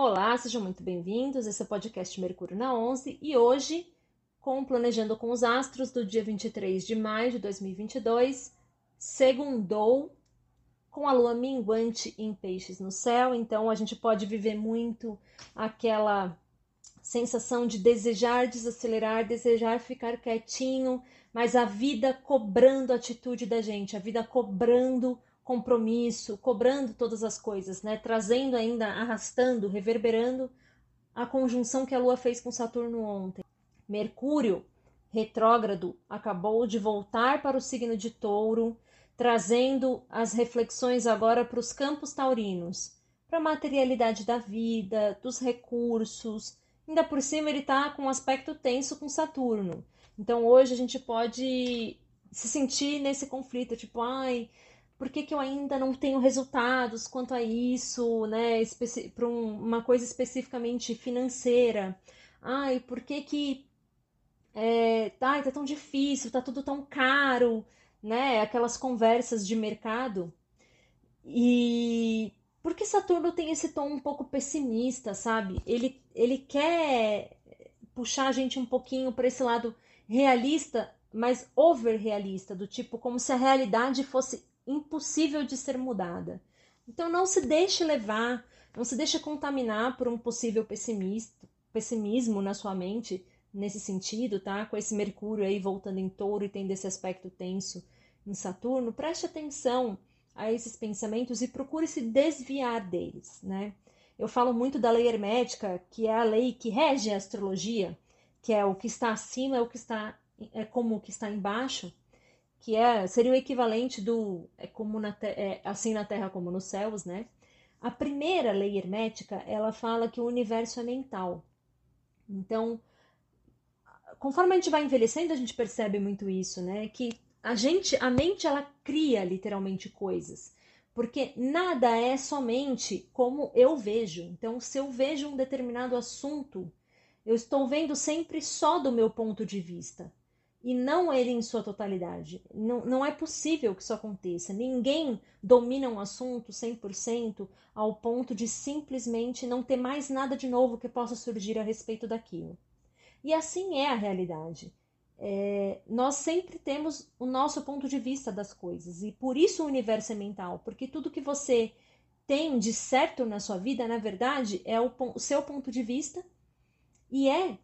Olá, sejam muito bem-vindos. Esse é o podcast Mercúrio na 11 e hoje, com Planejando com os Astros, do dia 23 de maio de 2022, segundou com a lua minguante em peixes no céu, então a gente pode viver muito aquela sensação de desejar desacelerar, desejar ficar quietinho, mas a vida cobrando a atitude da gente, a vida cobrando compromisso, cobrando todas as coisas, né? Trazendo ainda, arrastando, reverberando a conjunção que a Lua fez com Saturno ontem. Mercúrio, retrógrado, acabou de voltar para o signo de Touro, trazendo as reflexões agora para os campos taurinos, para a materialidade da vida, dos recursos. Ainda por cima, ele está com um aspecto tenso com Saturno. Então, hoje a gente pode se sentir nesse conflito, tipo, ai, por que, que eu ainda não tenho resultados quanto a isso, né? Para um, uma coisa especificamente financeira. Ai, por que que é, ai, tá tão difícil, tá tudo tão caro, né? Aquelas conversas de mercado. E por que Saturno tem esse tom um pouco pessimista, sabe? Ele, ele quer puxar a gente um pouquinho para esse lado realista, mas over realista, do tipo como se a realidade fosse impossível de ser mudada. Então não se deixe levar, não se deixe contaminar por um possível pessimismo na sua mente nesse sentido, tá? Com esse Mercúrio aí voltando em touro e tendo esse aspecto tenso em Saturno, preste atenção a esses pensamentos e procure se desviar deles, né? Eu falo muito da lei hermética, que é a lei que rege a astrologia, que é o que está acima é o que está é como o que está embaixo, que é seria o equivalente do é como na, é, assim na Terra como nos céus, né? A primeira lei hermética ela fala que o universo é mental. Então, conforme a gente vai envelhecendo, a gente percebe muito isso, né? Que a gente, a mente, ela cria literalmente coisas, porque nada é somente como eu vejo. Então, se eu vejo um determinado assunto, eu estou vendo sempre só do meu ponto de vista e não ele em sua totalidade. Não, não é possível que isso aconteça. Ninguém domina um assunto 100% ao ponto de simplesmente não ter mais nada de novo que possa surgir a respeito daquilo. E assim é a realidade. É, nós sempre temos o nosso ponto de vista das coisas e por isso o universo é mental, porque tudo que você tem de certo na sua vida, na verdade, é o, o seu ponto de vista e é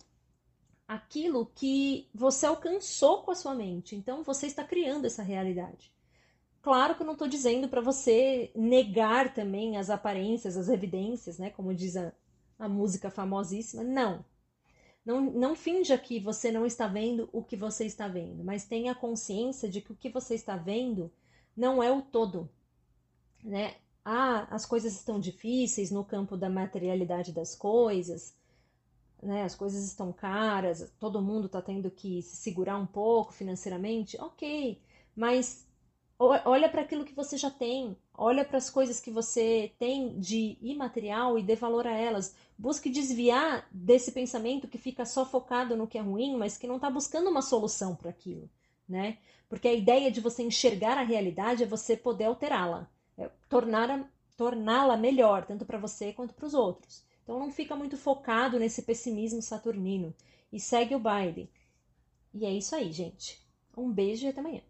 aquilo que você alcançou com a sua mente. Então você está criando essa realidade. Claro que eu não estou dizendo para você negar também as aparências, as evidências, né? Como diz a, a música famosíssima. Não. não. Não finja que você não está vendo o que você está vendo, mas tenha consciência de que o que você está vendo não é o todo. Né? Ah, as coisas estão difíceis no campo da materialidade das coisas, né, as coisas estão caras, todo mundo está tendo que se segurar um pouco financeiramente, ok, mas olha para aquilo que você já tem, olha para as coisas que você tem de imaterial e dê valor a elas. Busque desviar desse pensamento que fica só focado no que é ruim, mas que não está buscando uma solução para aquilo, né? Porque a ideia de você enxergar a realidade é você poder alterá-la, é torná-la torná melhor, tanto para você quanto para os outros. Então não fica muito focado nesse pessimismo saturnino e segue o baile. E é isso aí, gente. Um beijo e até amanhã.